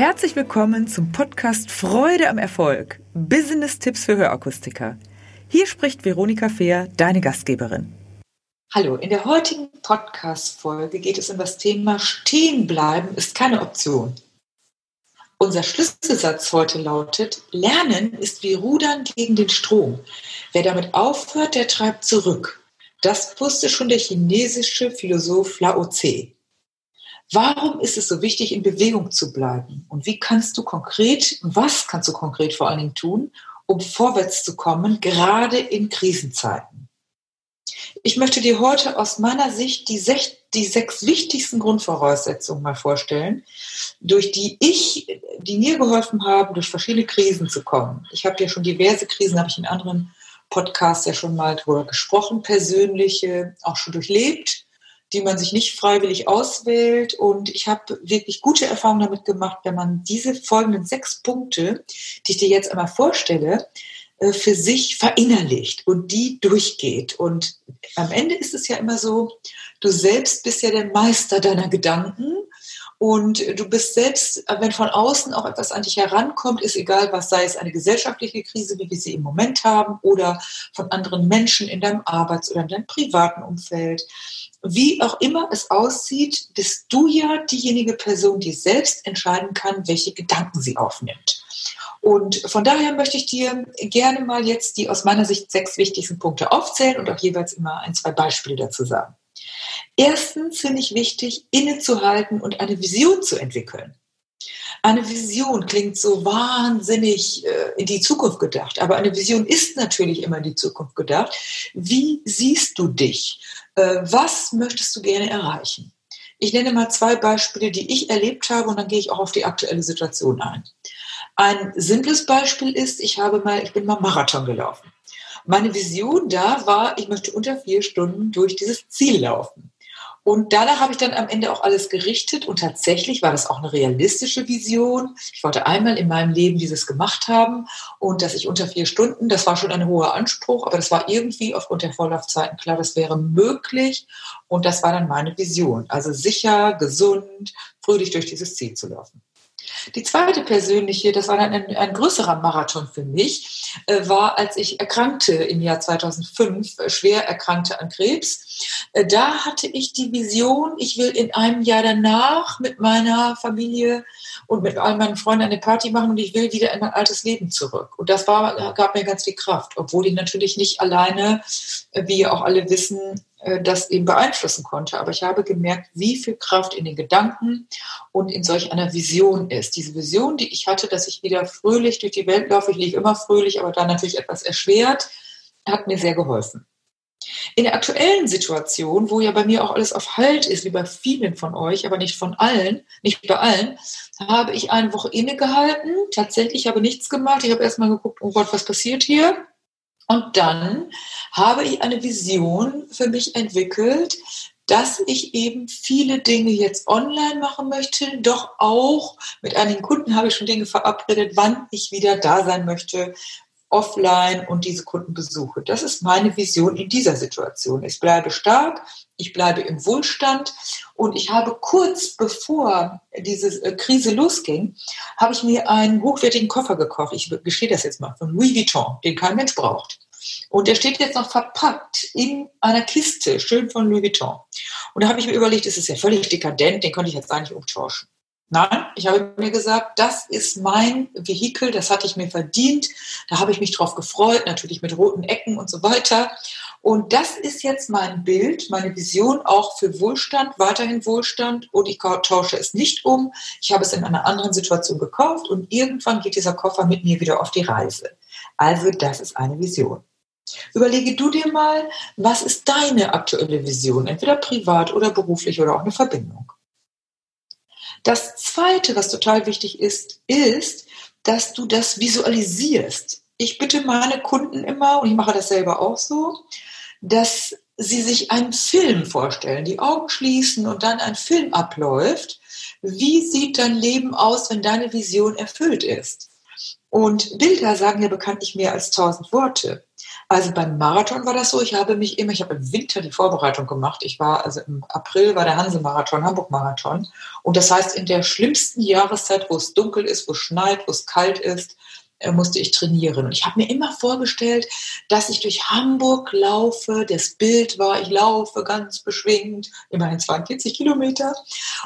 Herzlich willkommen zum Podcast Freude am Erfolg. Business-Tipps für Hörakustiker. Hier spricht Veronika Fehr, deine Gastgeberin. Hallo, in der heutigen Podcast-Folge geht es um das Thema Stehen bleiben ist keine Option. Unser Schlüsselsatz heute lautet, Lernen ist wie Rudern gegen den Strom. Wer damit aufhört, der treibt zurück. Das wusste schon der chinesische Philosoph Lao Tse. Warum ist es so wichtig, in Bewegung zu bleiben? Und wie kannst du konkret, was kannst du konkret vor allen Dingen tun, um vorwärts zu kommen, gerade in Krisenzeiten? Ich möchte dir heute aus meiner Sicht die, sech, die sechs wichtigsten Grundvoraussetzungen mal vorstellen, durch die ich, die mir geholfen haben, durch verschiedene Krisen zu kommen. Ich habe ja schon diverse Krisen, habe ich in anderen Podcasts ja schon mal drüber gesprochen, persönliche, auch schon durchlebt die man sich nicht freiwillig auswählt. Und ich habe wirklich gute Erfahrungen damit gemacht, wenn man diese folgenden sechs Punkte, die ich dir jetzt einmal vorstelle, äh, für sich verinnerlicht und die durchgeht. Und am Ende ist es ja immer so, du selbst bist ja der Meister deiner Gedanken und du bist selbst, wenn von außen auch etwas an dich herankommt, ist egal was, sei es eine gesellschaftliche Krise, wie wir sie im Moment haben, oder von anderen Menschen in deinem Arbeits- oder in deinem privaten Umfeld. Wie auch immer es aussieht, bist du ja diejenige Person, die selbst entscheiden kann, welche Gedanken sie aufnimmt. Und von daher möchte ich dir gerne mal jetzt die aus meiner Sicht sechs wichtigsten Punkte aufzählen und auch jeweils immer ein, zwei Beispiele dazu sagen. Erstens finde ich wichtig, innezuhalten und eine Vision zu entwickeln. Eine Vision klingt so wahnsinnig äh, in die Zukunft gedacht, aber eine Vision ist natürlich immer in die Zukunft gedacht. Wie siehst du dich? Äh, was möchtest du gerne erreichen? Ich nenne mal zwei Beispiele, die ich erlebt habe und dann gehe ich auch auf die aktuelle Situation ein. Ein simples Beispiel ist, ich habe mal, ich bin mal Marathon gelaufen. Meine Vision da war, ich möchte unter vier Stunden durch dieses Ziel laufen. Und danach habe ich dann am Ende auch alles gerichtet und tatsächlich war das auch eine realistische Vision. Ich wollte einmal in meinem Leben dieses gemacht haben und dass ich unter vier Stunden, das war schon ein hoher Anspruch, aber das war irgendwie aufgrund der Vorlaufzeiten klar, das wäre möglich und das war dann meine Vision. Also sicher, gesund, fröhlich durch dieses Ziel zu laufen. Die zweite persönliche, das war ein, ein größerer Marathon für mich, äh, war, als ich erkrankte im Jahr 2005, äh, schwer erkrankte an Krebs. Äh, da hatte ich die Vision, ich will in einem Jahr danach mit meiner Familie und mit all meinen Freunden eine Party machen und ich will wieder in mein altes Leben zurück. Und das war, gab mir ganz viel Kraft, obwohl ich natürlich nicht alleine, wie auch alle wissen, das eben beeinflussen konnte. Aber ich habe gemerkt, wie viel Kraft in den Gedanken und in solch einer Vision ist. Diese Vision, die ich hatte, dass ich wieder fröhlich durch die Welt laufe, ich lief immer fröhlich, aber dann natürlich etwas erschwert, hat mir sehr geholfen. In der aktuellen Situation, wo ja bei mir auch alles auf Halt ist, wie bei vielen von euch, aber nicht von allen, nicht bei allen, habe ich eine Woche innegehalten. Tatsächlich habe nichts gemacht. Ich habe erstmal geguckt, oh Gott, was passiert hier? Und dann habe ich eine Vision für mich entwickelt, dass ich eben viele Dinge jetzt online machen möchte, doch auch mit einigen Kunden habe ich schon Dinge verabredet, wann ich wieder da sein möchte, offline und diese Kunden besuche. Das ist meine Vision in dieser Situation. Ich bleibe stark, ich bleibe im Wohlstand und ich habe kurz bevor diese äh, Krise losging, habe ich mir einen hochwertigen Koffer gekauft. Ich gestehe das jetzt mal von Louis Vuitton, den kein Mensch braucht. Und der steht jetzt noch verpackt in einer Kiste, schön von Louis Vuitton. Und da habe ich mir überlegt, es ist ja völlig dekadent, den konnte ich jetzt eigentlich umtauschen. Nein, ich habe mir gesagt, das ist mein Vehikel, das hatte ich mir verdient, da habe ich mich drauf gefreut, natürlich mit roten Ecken und so weiter. Und das ist jetzt mein Bild, meine Vision auch für Wohlstand, weiterhin Wohlstand und ich tausche es nicht um. Ich habe es in einer anderen Situation gekauft und irgendwann geht dieser Koffer mit mir wieder auf die Reise. Also das ist eine Vision. Überlege du dir mal, was ist deine aktuelle Vision, entweder privat oder beruflich oder auch eine Verbindung. Das Zweite, was total wichtig ist, ist, dass du das visualisierst. Ich bitte meine Kunden immer, und ich mache das selber auch so, dass sie sich einen Film vorstellen, die Augen schließen und dann ein Film abläuft. Wie sieht dein Leben aus, wenn deine Vision erfüllt ist? Und Bilder sagen ja bekanntlich mehr als tausend Worte. Also beim Marathon war das so, ich habe mich immer, ich habe im Winter die Vorbereitung gemacht. Ich war, also im April war der Hanse-Marathon, Hamburg-Marathon. Und das heißt, in der schlimmsten Jahreszeit, wo es dunkel ist, wo es schneit, wo es kalt ist, äh, musste ich trainieren. Und ich habe mir immer vorgestellt, dass ich durch Hamburg laufe. Das Bild war, ich laufe ganz beschwingt, immerhin 42 Kilometer,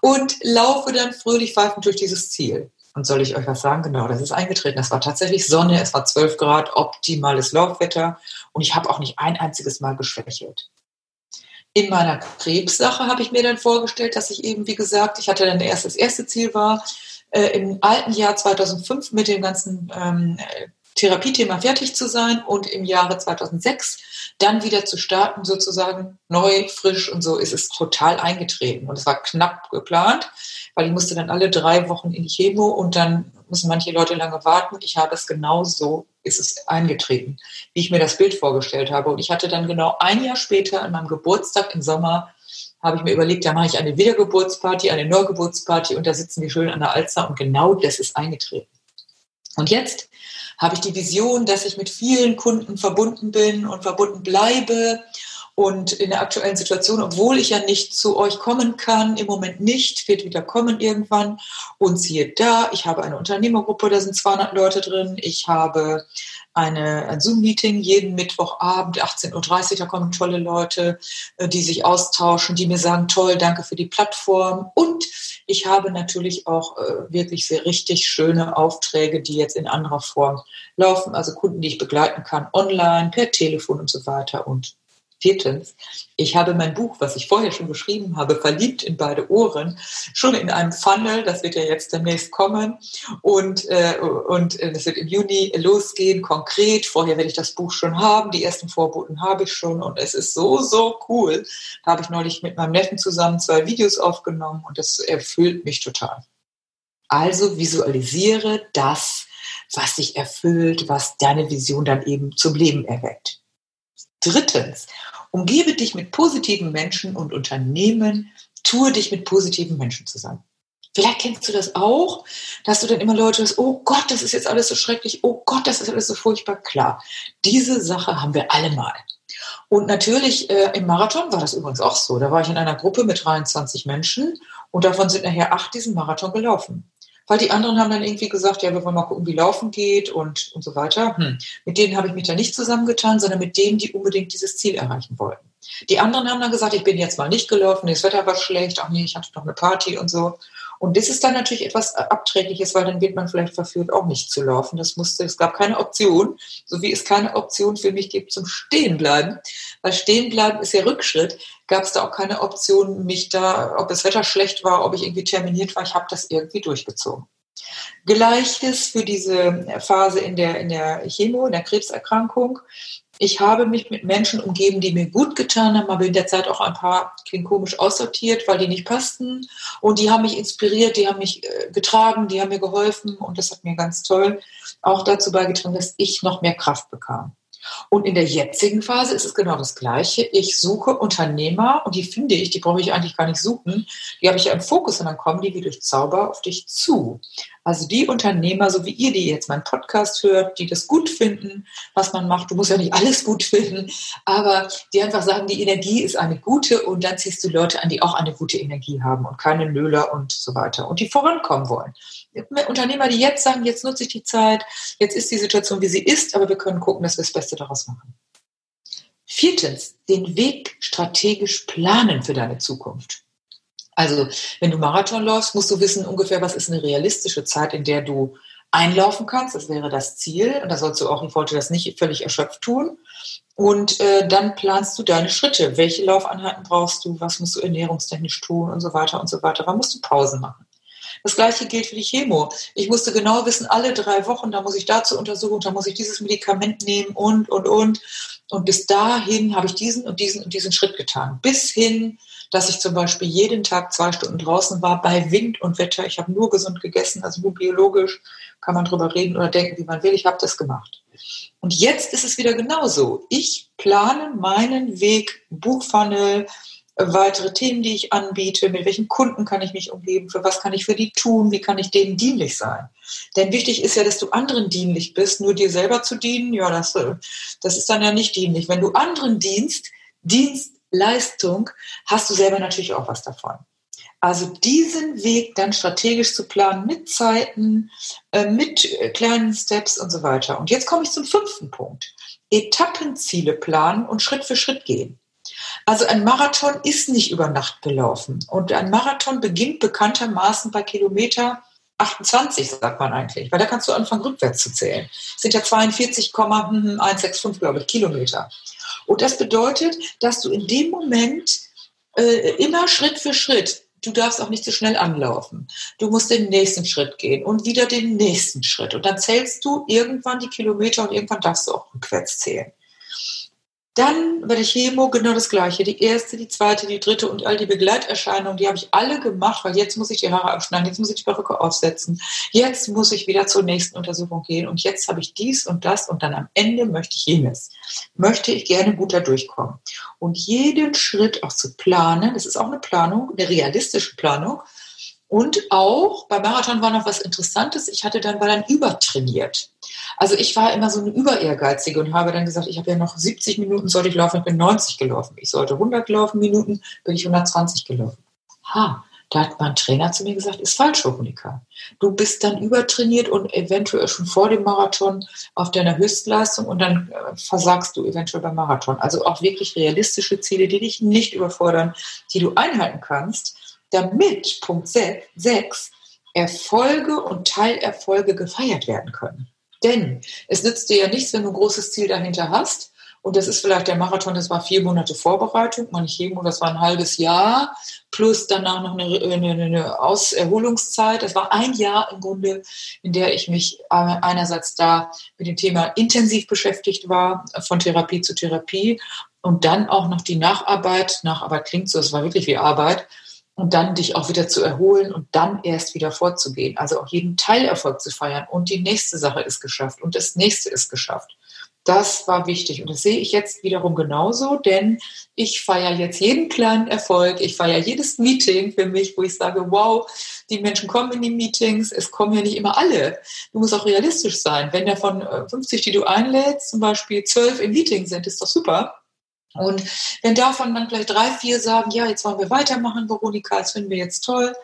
und laufe dann fröhlich pfeifend durch dieses Ziel. Und soll ich euch was sagen? Genau, das ist eingetreten. Das war tatsächlich Sonne, es war 12 Grad, optimales Laufwetter und ich habe auch nicht ein einziges Mal geschwächelt. In meiner Krebssache habe ich mir dann vorgestellt, dass ich eben, wie gesagt, ich hatte dann erst das erste Ziel war, äh, im alten Jahr 2005 mit dem ganzen ähm, Therapiethema fertig zu sein und im Jahre 2006 dann wieder zu starten, sozusagen neu, frisch und so ist es total eingetreten. Und es war knapp geplant weil ich musste dann alle drei Wochen in die Chemo und dann müssen manche Leute lange warten. Ich habe es genau so, ist es eingetreten, wie ich mir das Bild vorgestellt habe. Und ich hatte dann genau ein Jahr später an meinem Geburtstag im Sommer, habe ich mir überlegt, da mache ich eine Wiedergeburtsparty, eine Neugeburtsparty und da sitzen die schön an der Alster und genau das ist eingetreten. Und jetzt habe ich die Vision, dass ich mit vielen Kunden verbunden bin und verbunden bleibe und in der aktuellen Situation, obwohl ich ja nicht zu euch kommen kann, im Moment nicht, wird wieder kommen irgendwann. Und siehe da, ich habe eine Unternehmergruppe, da sind 200 Leute drin. Ich habe eine, ein Zoom-Meeting jeden Mittwochabend, 18.30 Uhr, da kommen tolle Leute, äh, die sich austauschen, die mir sagen, toll, danke für die Plattform. Und ich habe natürlich auch äh, wirklich sehr richtig schöne Aufträge, die jetzt in anderer Form laufen, also Kunden, die ich begleiten kann, online, per Telefon und so weiter. Und Viertens, ich habe mein Buch, was ich vorher schon geschrieben habe, Verliebt in beide Ohren, schon in einem Funnel, das wird ja jetzt demnächst kommen und, äh, und äh, das wird im Juni losgehen, konkret. Vorher werde ich das Buch schon haben, die ersten Vorboten habe ich schon und es ist so, so cool. Da habe ich neulich mit meinem Neffen zusammen zwei Videos aufgenommen und das erfüllt mich total. Also visualisiere das, was sich erfüllt, was deine Vision dann eben zum Leben erweckt. Drittens, umgebe dich mit positiven Menschen und Unternehmen, tue dich mit positiven Menschen zusammen. Vielleicht kennst du das auch, dass du dann immer Leute hast, oh Gott, das ist jetzt alles so schrecklich, oh Gott, das ist alles so furchtbar. Klar, diese Sache haben wir alle mal. Und natürlich äh, im Marathon war das übrigens auch so. Da war ich in einer Gruppe mit 23 Menschen und davon sind nachher acht diesen Marathon gelaufen weil die anderen haben dann irgendwie gesagt, ja, wir wollen mal gucken, wie laufen geht und, und so weiter. Hm. Mit denen habe ich mich da nicht zusammengetan, sondern mit denen, die unbedingt dieses Ziel erreichen wollten. Die anderen haben dann gesagt, ich bin jetzt mal nicht gelaufen, das Wetter war schlecht, ach nee, ich hatte noch eine Party und so. Und das ist dann natürlich etwas Abträgliches, weil dann wird man vielleicht verführt, auch nicht zu laufen. Das musste, es gab keine Option, so wie es keine Option für mich gibt zum Stehenbleiben. Weil Stehenbleiben ist ja Rückschritt, gab es da auch keine Option, mich da, ob das Wetter schlecht war, ob ich irgendwie terminiert war, ich habe das irgendwie durchgezogen. Gleiches für diese Phase in der, in der Chemo, in der Krebserkrankung ich habe mich mit Menschen umgeben, die mir gut getan haben, aber in der Zeit auch ein paar klingt komisch aussortiert, weil die nicht passten. Und die haben mich inspiriert, die haben mich äh, getragen, die haben mir geholfen und das hat mir ganz toll auch dazu beigetragen, dass ich noch mehr Kraft bekam. Und in der jetzigen Phase ist es genau das Gleiche. Ich suche Unternehmer und die finde ich, die brauche ich eigentlich gar nicht suchen. Die habe ich ja im Fokus und dann kommen die wie durch Zauber auf dich zu. Also die Unternehmer, so wie ihr, die jetzt meinen Podcast hört, die das gut finden, was man macht. Du musst ja nicht alles gut finden, aber die einfach sagen, die Energie ist eine gute und dann ziehst du Leute an, die auch eine gute Energie haben und keine Nöler und so weiter und die vorankommen wollen. Unternehmer, die jetzt sagen, jetzt nutze ich die Zeit, jetzt ist die Situation, wie sie ist, aber wir können gucken, dass wir das Beste daraus machen. Viertens, den Weg strategisch planen für deine Zukunft. Also, wenn du Marathon läufst, musst du wissen ungefähr, was ist eine realistische Zeit, in der du einlaufen kannst. Das wäre das Ziel. Und da sollst du auch, ich wollte das nicht völlig erschöpft tun. Und äh, dann planst du deine Schritte. Welche Laufeinheiten brauchst du? Was musst du ernährungstechnisch tun und so weiter und so weiter? Wann musst du Pausen machen? Das gleiche gilt für die Chemo. Ich musste genau wissen, alle drei Wochen, da muss ich dazu untersuchen, da muss ich dieses Medikament nehmen und, und, und. Und bis dahin habe ich diesen und diesen und diesen Schritt getan. Bis hin, dass ich zum Beispiel jeden Tag zwei Stunden draußen war bei Wind und Wetter. Ich habe nur gesund gegessen, also nur biologisch. Kann man drüber reden oder denken, wie man will. Ich habe das gemacht. Und jetzt ist es wieder genauso. Ich plane meinen Weg, Buchfunnel, weitere Themen, die ich anbiete, mit welchen Kunden kann ich mich umgeben, für was kann ich für die tun, wie kann ich denen dienlich sein. Denn wichtig ist ja, dass du anderen dienlich bist, nur dir selber zu dienen, ja, das, äh, das ist dann ja nicht dienlich. Wenn du anderen dienst, Dienstleistung, hast du selber natürlich auch was davon. Also diesen Weg dann strategisch zu planen mit Zeiten, äh, mit äh, kleinen Steps und so weiter. Und jetzt komme ich zum fünften Punkt. Etappenziele planen und Schritt für Schritt gehen. Also ein Marathon ist nicht über Nacht gelaufen. Und ein Marathon beginnt bekanntermaßen bei Kilometer 28, sagt man eigentlich, weil da kannst du anfangen, rückwärts zu zählen. Das sind ja 42,165, glaube ich, Kilometer. Und das bedeutet, dass du in dem Moment äh, immer Schritt für Schritt du darfst auch nicht zu schnell anlaufen. Du musst den nächsten Schritt gehen und wieder den nächsten Schritt. Und dann zählst du irgendwann die Kilometer und irgendwann darfst du auch rückwärts zählen. Dann bei der Chemo genau das Gleiche. Die erste, die zweite, die dritte und all die Begleiterscheinungen, die habe ich alle gemacht, weil jetzt muss ich die Haare abschneiden, jetzt muss ich die Perücke aufsetzen, jetzt muss ich wieder zur nächsten Untersuchung gehen und jetzt habe ich dies und das und dann am Ende möchte ich jenes. Möchte ich gerne gut da durchkommen. Und jeden Schritt auch zu planen, das ist auch eine Planung, eine realistische Planung. Und auch beim Marathon war noch was Interessantes. Ich hatte dann, war dann übertrainiert. Also ich war immer so eine Überehrgeizige und habe dann gesagt, ich habe ja noch 70 Minuten sollte ich laufen, ich bin 90 gelaufen. Ich sollte 100 laufen Minuten, bin ich 120 gelaufen. Ha, da hat mein Trainer zu mir gesagt, ist falsch, Veronika. Du bist dann übertrainiert und eventuell schon vor dem Marathon auf deiner Höchstleistung und dann äh, versagst du eventuell beim Marathon. Also auch wirklich realistische Ziele, die dich nicht überfordern, die du einhalten kannst, damit, Punkt 6, Erfolge und Teilerfolge gefeiert werden können. Denn es nützt dir ja nichts, wenn du ein großes Ziel dahinter hast. Und das ist vielleicht der Marathon, das war vier Monate Vorbereitung, man Chemo, das war ein halbes Jahr, plus danach noch eine, eine, eine Auserholungszeit. Das war ein Jahr im Grunde, in der ich mich äh, einerseits da mit dem Thema intensiv beschäftigt war, von Therapie zu Therapie, und dann auch noch die Nacharbeit. Nacharbeit klingt so, es war wirklich wie Arbeit und dann dich auch wieder zu erholen und dann erst wieder vorzugehen. Also auch jeden Teilerfolg zu feiern und die nächste Sache ist geschafft und das nächste ist geschafft. Das war wichtig und das sehe ich jetzt wiederum genauso, denn ich feiere jetzt jeden kleinen Erfolg, ich feiere jedes Meeting für mich, wo ich sage, wow, die Menschen kommen in die Meetings, es kommen ja nicht immer alle. Du musst auch realistisch sein. Wenn davon 50, äh, die du einlädst, zum Beispiel 12 im Meeting sind, ist doch super. Und wenn davon dann gleich drei, vier sagen, ja, jetzt wollen wir weitermachen, Veronika, das finden wir jetzt toll.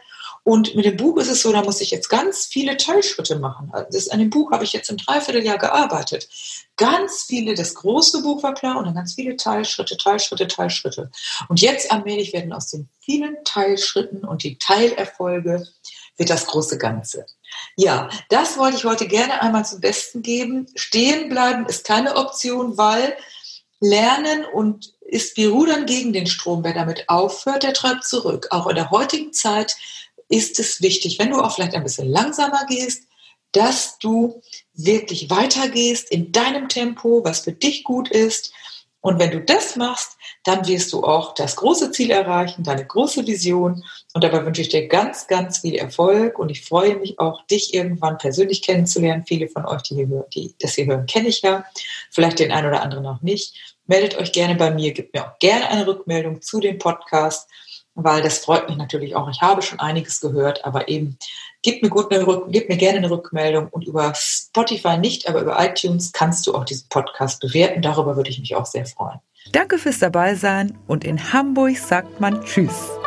Und mit dem Buch ist es so, da muss ich jetzt ganz viele Teilschritte machen. Also das, an dem Buch habe ich jetzt ein Dreivierteljahr gearbeitet. Ganz viele, das große Buch war klar und dann ganz viele Teilschritte, Teilschritte, Teilschritte. Und jetzt allmählich werden aus den vielen Teilschritten und die Teilerfolge wird das große Ganze. Ja, das wollte ich heute gerne einmal zum Besten geben. Stehen bleiben ist keine Option, weil lernen und ist wie Rudern gegen den Strom. Wer damit aufhört, der treibt zurück. Auch in der heutigen Zeit ist es wichtig, wenn du auch vielleicht ein bisschen langsamer gehst, dass du wirklich weitergehst in deinem Tempo, was für dich gut ist. Und wenn du das machst, dann wirst du auch das große Ziel erreichen, deine große Vision. Und dabei wünsche ich dir ganz, ganz viel Erfolg. Und ich freue mich auch, dich irgendwann persönlich kennenzulernen. Viele von euch, die, hier, die das hier hören, kenne ich ja. Vielleicht den einen oder anderen auch nicht meldet euch gerne bei mir, gebt mir auch gerne eine Rückmeldung zu dem Podcast, weil das freut mich natürlich auch. Ich habe schon einiges gehört, aber eben gebt mir, gut eine gebt mir gerne eine Rückmeldung und über Spotify nicht, aber über iTunes kannst du auch diesen Podcast bewerten. Darüber würde ich mich auch sehr freuen. Danke fürs Dabeisein und in Hamburg sagt man Tschüss.